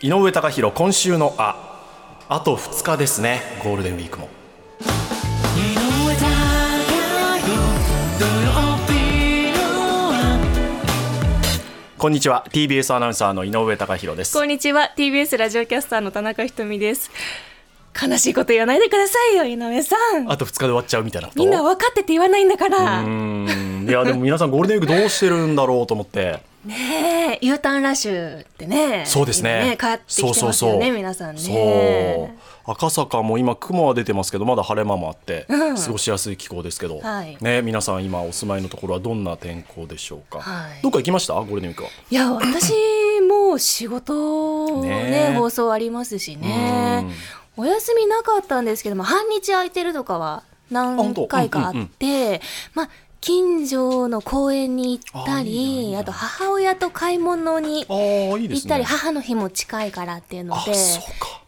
井上貴博今週のああと2日ですね。ゴールデンウィークも。こんにちは。TBS アナウンサーの井上貴博です。こんにちは。TBS ラジオキャスターの田中ひとみです。悲しいこと言わないでくださいよ井上さん。あと2日で終わっちゃうみたいなみんな分かってて言わないんだから。いやでも皆さんゴールデンウィークどうしてるんだろうと思ってねえ U ターンラッシュってねそうですね。今帰ってきてますよねそうそうそう。皆さんね。そう。赤坂も今雲は出てますけどまだ晴れ間もあって、うん過ごしやすい気候ですけど、はい。ね皆さん今お住まいのところはどんな天候でしょうか、はい。どっか行きました？ゴールデンウィークは。いや私も仕事ね放送ありますしね。お休みなかったんですけども半日空いてるとかは何回かあって、まあ近所の公園に行ったりあと母親と買い物に行ったり母の日も近いからっていうのであ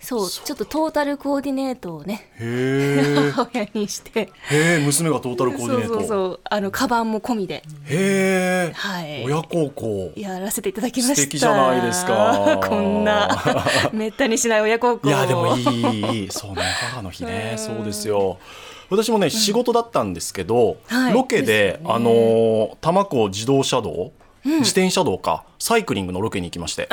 そうちょっとトータルコーディネートをね 母親にして。へえ娘がトータルコーディネート。そうそうあのカバンも込みで。へえ、はい。親孝行。やらせていただきました。素敵じゃないですか。こんな めったにしない親孝行いやでもいいいいいい。そうね母の日ね。そうですよ私もね仕事だったんですけど、はい。ロケででね。あのー多摩湖自動車道、自転車道かサイクリングのロケに行きまして。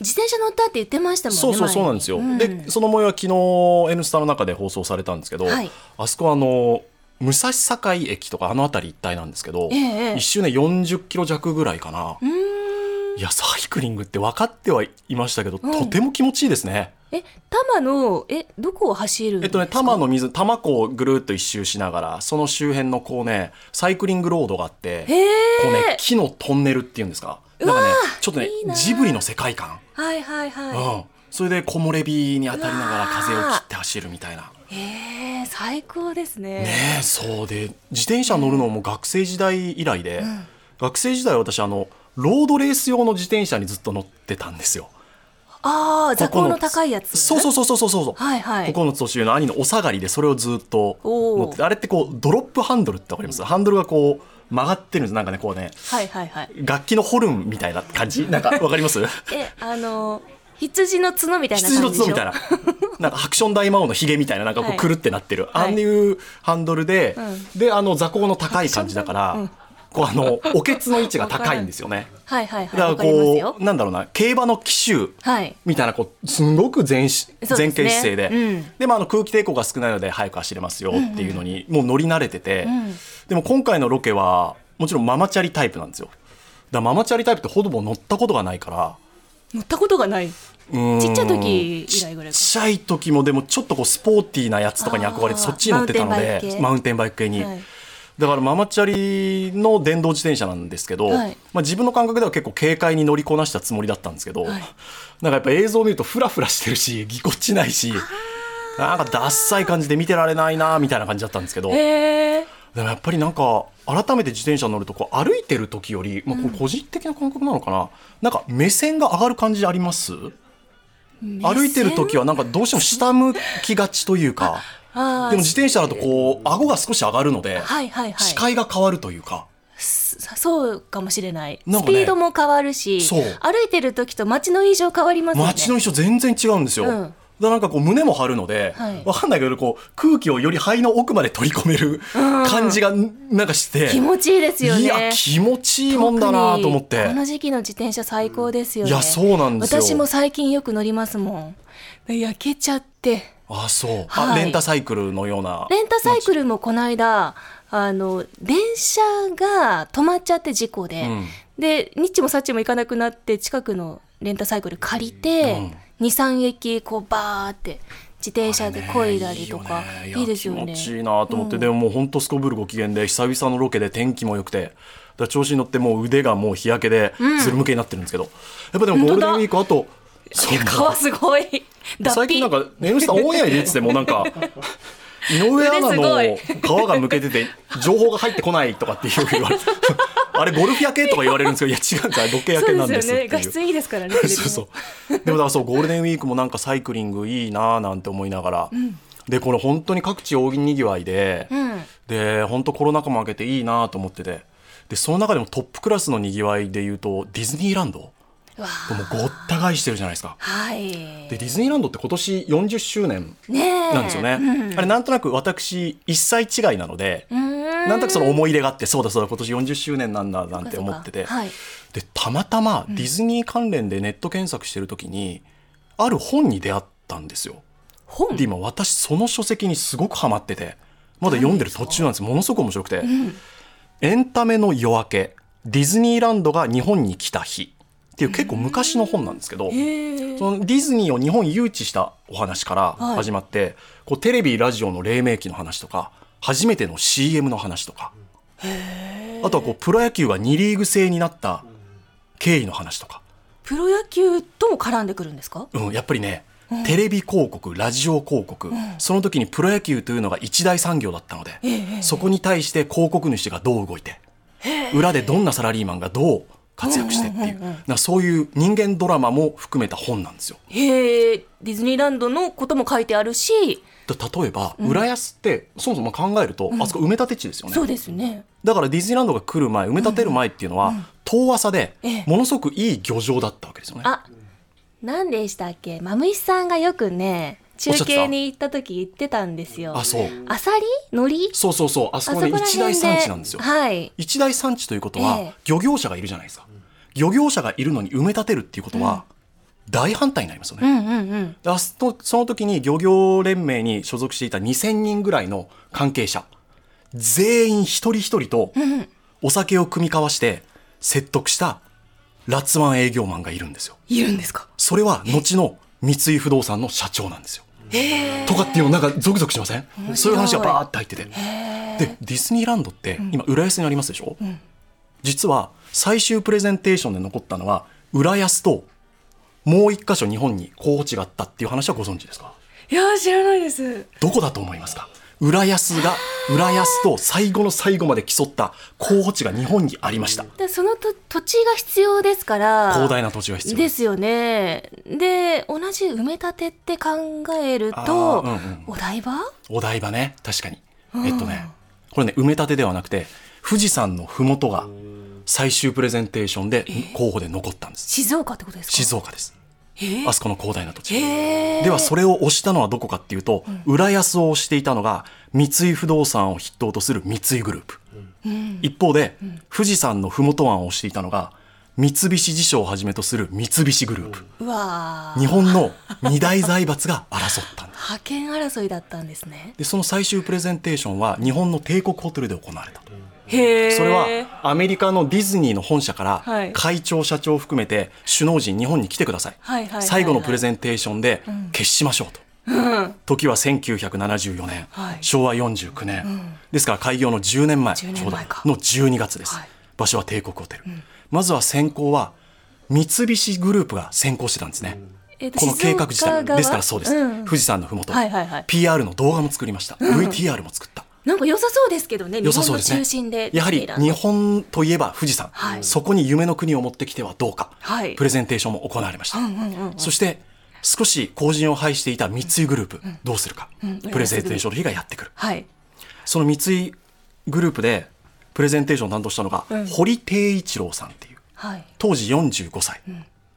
自転車乗ったって言ってましたもんねそうそうそうなんですよ、うん。でその模様は昨日「N スタ」の中で放送されたんですけど、はい。あそこはあの武蔵境駅とかあの辺り一帯なんですけど、ええ一周ね40キロ弱ぐらいかな。いやサイクリングって分かってはいましたけど、とても気持ちいいですねえ多摩のえどこを走るんですか？えっとね多摩の水多摩湖をぐるっと一周しながらその周辺のこうねサイクリングロードがあってこうね木のトンネルっていうんですか？なんかねちょっとねいいなジブリの世界観。はいはいはい、うん、それで木漏れ日に当たりながら風を切って走るみたいな。へえ最高ですね。ねえそうで自転車乗るのも学生時代以来で、学生時代は私あのロードレース用の自転車にずっと乗ってたんですよ。ああ座高の高いやつそうそうそうそうそうそう。はいはい。9つ年上の兄のお下がりでそれをずっと乗っててあれってこうドロップハンドルってわかります？ハンドルがこう曲がってるんです。なんかねこうねはいはいはい。楽器のホルンみたいな感じ？なんかわかります？えあの羊の角みたいな羊の角みたいな。なんかハクション大魔王のヒゲみたいななんかこはい。うくるってなってる、はいああいうハンドルで、うであの座高の高い感じだから、こうあのおけつの位置が高いんですよね。はいはいはいだからこよ。うなんだろうな競馬の騎手はい。みたいなこうすごく前しね。前傾姿勢で。うん。でまあ、あの空気抵抗が少ないので速く走れますよっていうのにもう乗り慣れてて、ん。でも今回のロケはもちろんママチャリタイプなんですよ。だからママチャリタイプってほぼ乗ったことがないから。乗ったことがない。うん。ちっちゃい時以来ぐらいかちっちゃい時もでもちょっとこうスポーティーなやつとかに憧れてそっちに乗ってたのでマウンテンバイク系に、はいだからママチャリの電動自転車なんですけど、はい。まあ、自分の感覚では結構軽快に乗りこなしたつもりだったんですけど、はい。なんかやっぱ映像を見るとフラフラしてるし ぎこちないしなんかダッサい感じで見てられないなみたいな感じだったんですけどでもやっぱりなんか改めて自転車乗るとこう歩いてる時より、まあ、これ個人的な感覚なのかな、なんか目線が上がる感じあります？歩いてる時はなんかどうしても下向きがちというかでも自転車だとこう顎が少し上がるので、はいはいはい。視界が変わるというか。そそうかもしれない、ね。スピードも変わるしそう。歩いてる時と街の印象変わりますよね。街の印象全然違うんですよ。うん。だからなんかこう胸も張るので、はい。わかんないけどこう空気をより肺の奥まで取り込める感じがなんかして、気持ちいいですよね。いや気持ちいいもんだなと思って。この時期の自転車最高ですよね。いやそうなんですよ。私も最近よく乗りますもん。焼けちゃってあそう、はい。あレンタサイクルのような。レンタサイクルもこの間あの電車が止まっちゃって事故で、うん。でニッチもサッチも行かなくなって近くのレンタサイクル借りて、23駅こうバーって自転車で漕いだりとかいいよね。いいですよね。気持ちいいなと思って、でももう本当すこぶるご機嫌で久々のロケで天気も良くてだ調子に乗ってもう腕がもう日焼けでずるむけになってるんですけど、やっぱでもゴールデンウィークあとそう皮すごい最近なんか「N スタ」オンエアに出ててもなんか 井上アナの腕皮がむけてて情報が入ってこないとかっていう言われあれゴルフ焼けとか言われるんですけどいや違うんですよ時計焼けなんですよね。画質いいですからね そうそう。でもだからそうゴールデンウィークもなんかサイクリングいいなーなんて思いながら、でこれ本当に各地大にぎわいで、ん。で本当コロナ禍も明けていいなと思っててでその中でもトップクラスのにぎわいでいうとディズニーランドもうごった返してるじゃないですか。はい。でディズニーランドって今年40周年なんですよね。うん。あれなんとなく私1歳違いなので、なんとなくその思い入れがあってそうだそうだ今年40周年なんだなんて思ってて、はい。でたまたまディズニー関連でネット検索してる時に、ある本に出会ったんですよ。本？で今私その書籍にすごくハマっててまだ読んでる途中なんです。ものすごく面白くて、エンタメの夜明け。ディズニーランドが日本に来た日っていう結構昔の本なんですけど、そのディズニーを日本誘致したお話から始まって、こうテレビラジオの黎明期の話とか初めての CM の話とかあとはこうプロ野球が2リーグ制になった経緯の話とか、プロ野球とも絡んでくるんですか？うん、やっぱりね、テレビ広告ラジオ広告、その時にプロ野球というのが一大産業だったので、そこに対して広告主がどう動いて裏でどんなサラリーマンがどう活躍してっていう、なそういう人間ドラマも含めた本なんですよ。へえディズニーランドのことも書いてあるし。だ例えば、浦安ってそもそも考えると、あそこ埋め立て地ですよね。そうですね。だからディズニーランドが来る前埋め立てる前っていうのは、遠浅でええ。ものすごくいい漁場だったわけですよね。あ何でしたっけ？マムイさんがよくね中継に行った時言ってたんですよ。あそう。アサリ？海苔？そうそうそう。あそこねあそこら一大産地なんですよ。はい。一大産地ということは、ええ。漁業者がいるじゃないですか。漁業者がいるのに埋め立てるっていうことは、大反対になりますよね、うんうんうん。であそその時に漁業連盟に所属していた2000人ぐらいの関係者全員一人一人とお酒を酌み交わして説得したラツワン営業マンがいるんですよ。いるんですか？それは後の三井不動産の社長なんですよとかっていうのなんかゾクゾクしません？そういう話がバーって入ってて。でディズニーランドって今浦安にありますでしょ、実は最終プレゼンテーションで残ったのは浦安ともう一箇所日本に候補地があったっていう話はご存知ですか？いやー知らないです。どこだと思いますか？浦安が浦安と最後の最後まで競った候補地が日本にありました。でそのと土地が必要ですから広大な土地が必要。ですすよね。で同じ埋め立てって考えると、うんうん。お台場？お台場ね。確かに。えっとねこれね埋め立てではなくて富士山の麓が最終プレゼンテーションで候補で残ったんです。静岡ってことですか？静岡ですあそこの広大な土地。ではそれを押したのはどこかっていうと、浦安を押していたのが三井不動産を筆頭とする三井グループ、一方で、富士山の麓湾を押していたのが三菱地所をはじめとする三菱グループ、日本の二大財閥が争ったんです派遣争いだったんですね。でその最終プレゼンテーションは日本の帝国ホテルで行われたとそれはアメリカのディズニーの本社からはい。会長社長を含めて首脳陣日本に来てください。最後のプレゼンテーションで決しましょうと、うん。時は1974年、はい。昭和49年、ですから開業の10年前。10年ちょうど。の12月です、はい。場所は帝国ホテル、まずは先行は三菱グループが先行してたんですね、えっとこの計画自体ですからそうです、うん。富士山のふもと、はいはいはい。PR の動画も作りました、VTR も作ったなんか良さそうですけどね日本の中心でやはり日本といえば富士山、はい。そこに夢の国を持ってきてはどうか、はい。プレゼンテーションも行われました、うんうんうんそして少し後陣を拝していた三井グループ、どうするか、んプレゼンテーションの日がやってくる。はい。その三井グループでプレゼンテーションを担当したのが、堀貞一郎さんっていう。はい。当時45歳。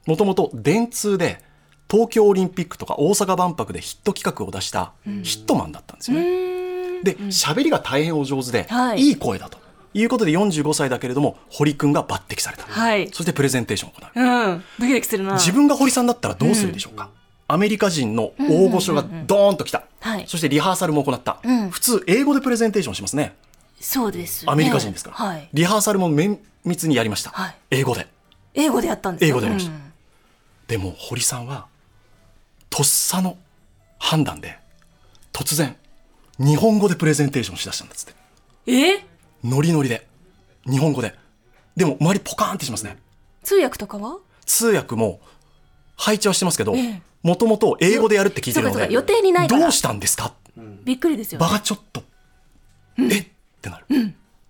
もともと電通で東京オリンピックとか大阪万博でヒット企画を出したヒットマンだったんですよね。で喋りが大変お上手で、はい。い、い声だと。いうことで45歳だけれども堀君が抜擢された、はい。そしてプレゼンテーションを行う。うん。ドキドキするな。自分が堀さんだったらどうするでしょうか、アメリカ人の大御所がドーンと来た、はい。そしてリハーサルも行った、ん。普通英語でプレゼンテーションしますね。そうですね。アメリカ人ですから、はい。リハーサルも綿密にやりました、はい。英語で。英語でやったんですか？英語でやりました。うん。でも堀さんはとっさの判断で突然日本語でプレゼンテーションしだしたんですって。え？ノリノリで。日本語で。でも周りポカーンってしますね。通訳とかは？通訳も配置はしてますけどええ。もともと英語でやるって聞いてるので予定にないどうしたんですか？びっくりですよ場がちょっと、え？ってなる、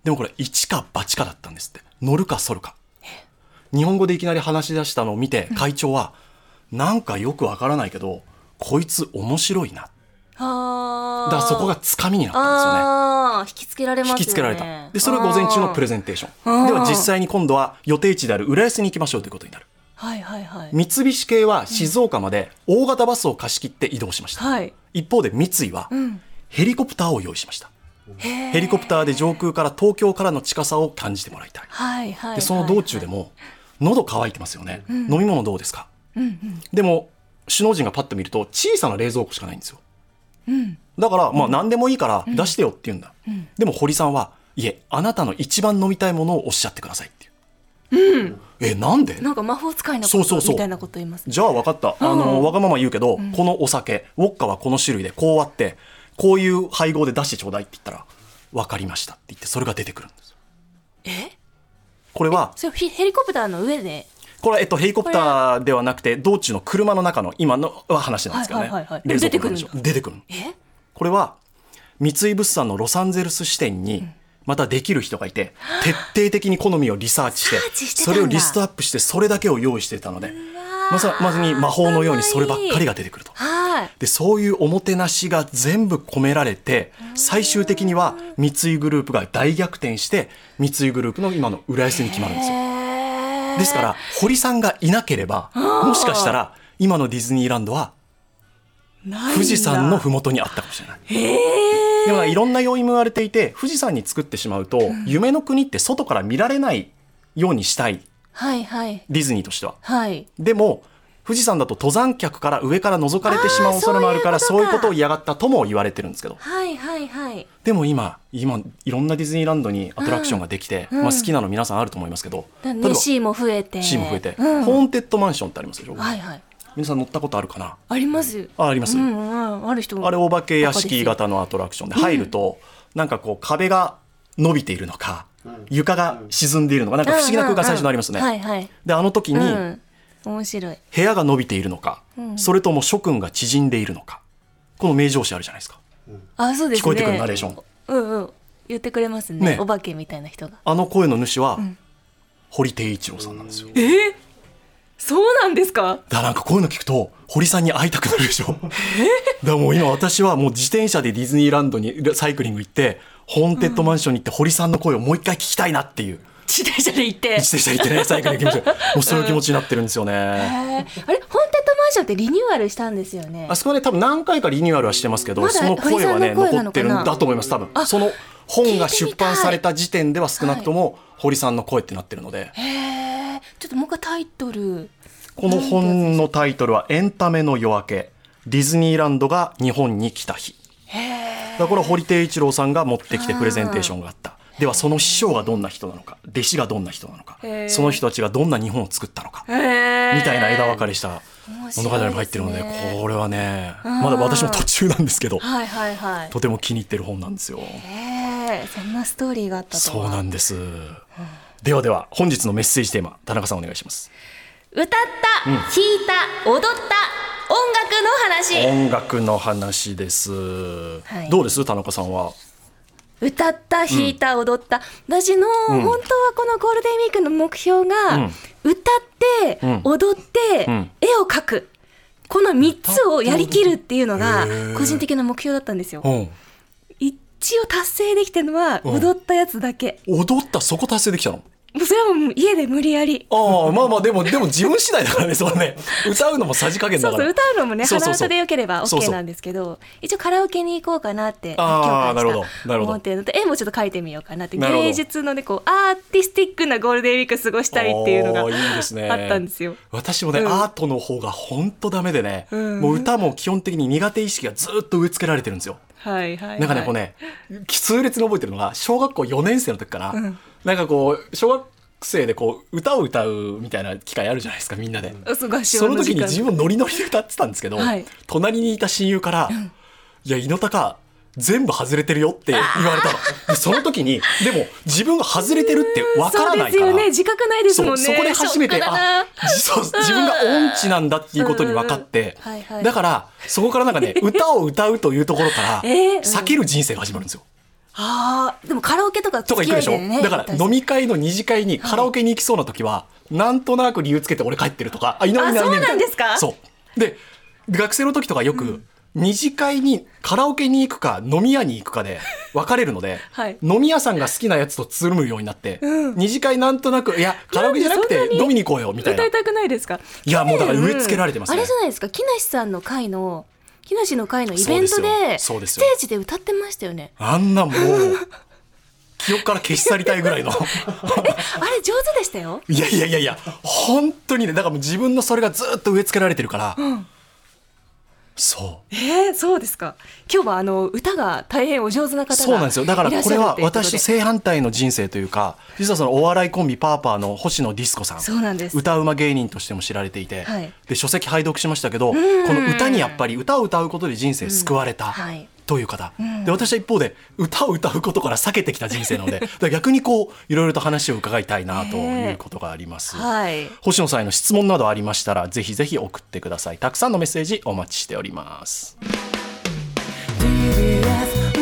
でもこれ一か八かだったんですって。乗るか反るか。日本語でいきなり話し出したのを見て会長は、なんかよくわからないけどこいつ面白いなあだからそこがつかみになったんですよね。引きつけられまね。引きつけられた。でそれが午前中のプレゼンテーション。では実際に今度は予定地である浦安に行きましょうということになる。はいはいはい。三菱系は静岡まで大型バスを貸し切って移動しました、はい。一方で三井はん。ヘリコプターを用意しました、へヘリコプターで上空から東京からの近さを感じてもらいたい。はいはいでその道中でも喉乾いてますよね、飲み物どうですか、でも首脳陣がパッと見ると小さな冷蔵庫しかないんですよ、だからまあ何でもいいから出してよって言うんだ、でも堀さんはいえあなたの一番飲みたいものをおっしゃってくださいっていう、えなんで？なんか魔法使いのことそうそうそう。みたいなこと言いますね。じゃあ分かった。あの、わがまま言うけど、このお酒、ウォッカはこの種類でこうあって、こういう配合で出してちょうだいって言ったら、分かりましたって言って、それが出てくるんですよ。え？これは、それヘヘリコプターの上でこれは、えっと、ヘリコプターではなくて、道中の車の中の今の話なんですけどね。はいはいはい出てくるん出てくるの。え？これは、三井物産のロサンゼルス支店に、またできる人がいて、徹底的に好みをリサーチしてそれをリストアップして、それだけを用意してたので、まさまさに魔法のようにそればっかりが出てくると。はい。でそういうおもてなしが全部込められて最終的には三井グループが大逆転して三井グループの今の浦安に決まるんですよですから堀さんがいなければもしかしたら今のディズニーランドは富士山の麓にあったかもしれない。でもないろんな要因も言われていて富士山に作ってしまうと、夢の国って外から見られないようにしたい。はいはい。ディズニーとしては。はい。でも富士山だと登山客から上から覗かれてしまう恐れもあるからそいういうことを嫌がったとも言われてるんですけど。はいはいはい。でも今今いろんなディズニーランドにアトラクションができて、うん。まあ、好きなの皆さんあると思いますけど、だ例えばね C も増えて。C も増えて、うん。ホーンテッドマンションってありますでしょ、はいはい。皆さん乗ったことあるかな？あります。ああります、うんうんある人あれお化け屋敷型のアトラクションで入ると、なんかこう壁が伸びているのか、床が沈んでいるのかなんか不思議な空間最初にありますね、はいはい。であの時に、うん面白い。部屋が伸びているのか、それとも諸君が縮んでいるのか。この名調子あるじゃないですか。あそうですね。聞こえてくるナレーション。うんうん。言ってくれますね。ね。お化けみたいな人が。あの声の主は、堀貞一郎さんなんですよ。そうなんですか？だからなんかこういうの聞くと堀さんに会いたくなるでしょ。だからもう今私はもう自転車でディズニーランドにサイクリング行ってホーンテッドマンションに行って堀さんの声をもう一回聞きたいなっていう自転車で行って。自転車行ってねサイクリング行きましょう もうそういう気持ちになってるんですよね。あれ？ホーンテッドマンションってリニューアルしたんですよね。あそこはね多分何回かリニューアルはしてますけど、その声はね残ってるんだと思います多分。その本が出版された時点では少なくとも堀さんの声ってなってるので、へえちょっともう一回タイトル。この本のタイトルは「エンタメの夜明け。ディズニーランドが日本に来た日」だから堀貞一郎さんが持ってきてプレゼンテーションがあったではその師匠がどんな人なのか弟子がどんな人なのかその人たちがどんな日本を作ったのかみたいな枝分かれした物語も入ってるのでこれはねまだ私も途中なんですけどはいはいはい。とても気に入ってる本なんですよ。そんなストーリーがあったとそうはなんです。ではでは本日のメッセージテーマ田中さんお願いします。歌った、弾いた踊った音楽の話。音楽の話です。い。どうです？田中さんは。歌った弾いた踊った、私の、本当はこのゴールデンウィークの目標が、うん。歌って、うん。踊って、うん。絵を描く。この3つをやりきるっていうのが個人的な目標だったんですよ。うん。一応達成できてるのはうん。踊ったやつだけ、踊った？そこ達成できたの？それはもう家で無理やり。ああまあまあでもでも自分次第だからねそれね。歌うのもさじ加減だから。そうそう歌うのもね鼻歌でよければ OK うなんですけど一応カラオケに行こうかなって今日からなるほどなるほど。思ってるのと絵もちょっと描いてみようかなって芸術のねこうアーティスティックなゴールデンウィーク過ごしたいっていうのがあったんですよ。私もね、うん。アートの方が本当ダメでね、うん。もう歌も基本的に苦手意識がずっと植え付けられてるんですよ。はいはい、はい、なんかね、こうね、痛烈に覚えてるのが、小学校4年生の時かな。んなんかこう、小学生でこう、歌を歌うみたいな機会あるじゃないですか、みんなで。その時に自分ノリノリで歌ってたんですけど、はい。隣にいた親友から、いや、猪高、全部外れてるよって言われたの。でその時に、でも自分が外れてるってわからないから。そうですよね。自覚ないですもんね。そこで初めてあじそう自分が音痴なんだっていうことに分かってだからそこからなんかね歌を歌うというところから 避ける人生が始まるんですよ。あーでもカラオケとかとか行くでしょ、だから飲み会の二次会にカラオケに行きそうな時は、なんとなく理由つけて俺帰ってるとかあいないいないいないあそうなんですか？そう。で学生の時とかよく、二次会にカラオケに行くか飲み屋に行くかで分かれるので、はい。飲み屋さんが好きなやつとつるむようになって、二次会なんとなくいやカラオケじゃなくて飲みに行こうよみたいな。歌いたくないですか？いやもうだから植え付けられてますね。あれじゃないですか？木梨さんの会の木梨の会のイベントでスよ。テージで歌ってましたよね。あんなもう記憶から消し去りたいぐらいの。あれ上手でしたよ。いやいやいやいや本当にねだからもう自分のそれがずっと植え付けられてるから、そう。えー、そうですか。今日はあの歌が大変お上手な方がそうなんですよ。だからこれは私とと正反対の人生というか実はそのお笑いコンビパーパーの星野ディスコさん。そうなんです。歌うま芸人としても知られていて、はい。で書籍拝読しましたけどこの歌にやっぱり歌を歌うことで人生救われた、はいという方、で私は一方で歌を歌うことから避けてきた人生なので 逆にこういろいろと話を伺いたいなということがあります。はい。星野さんへの質問などありましたらぜひぜひ送ってください。たくさんのメッセージお待ちしております。TBS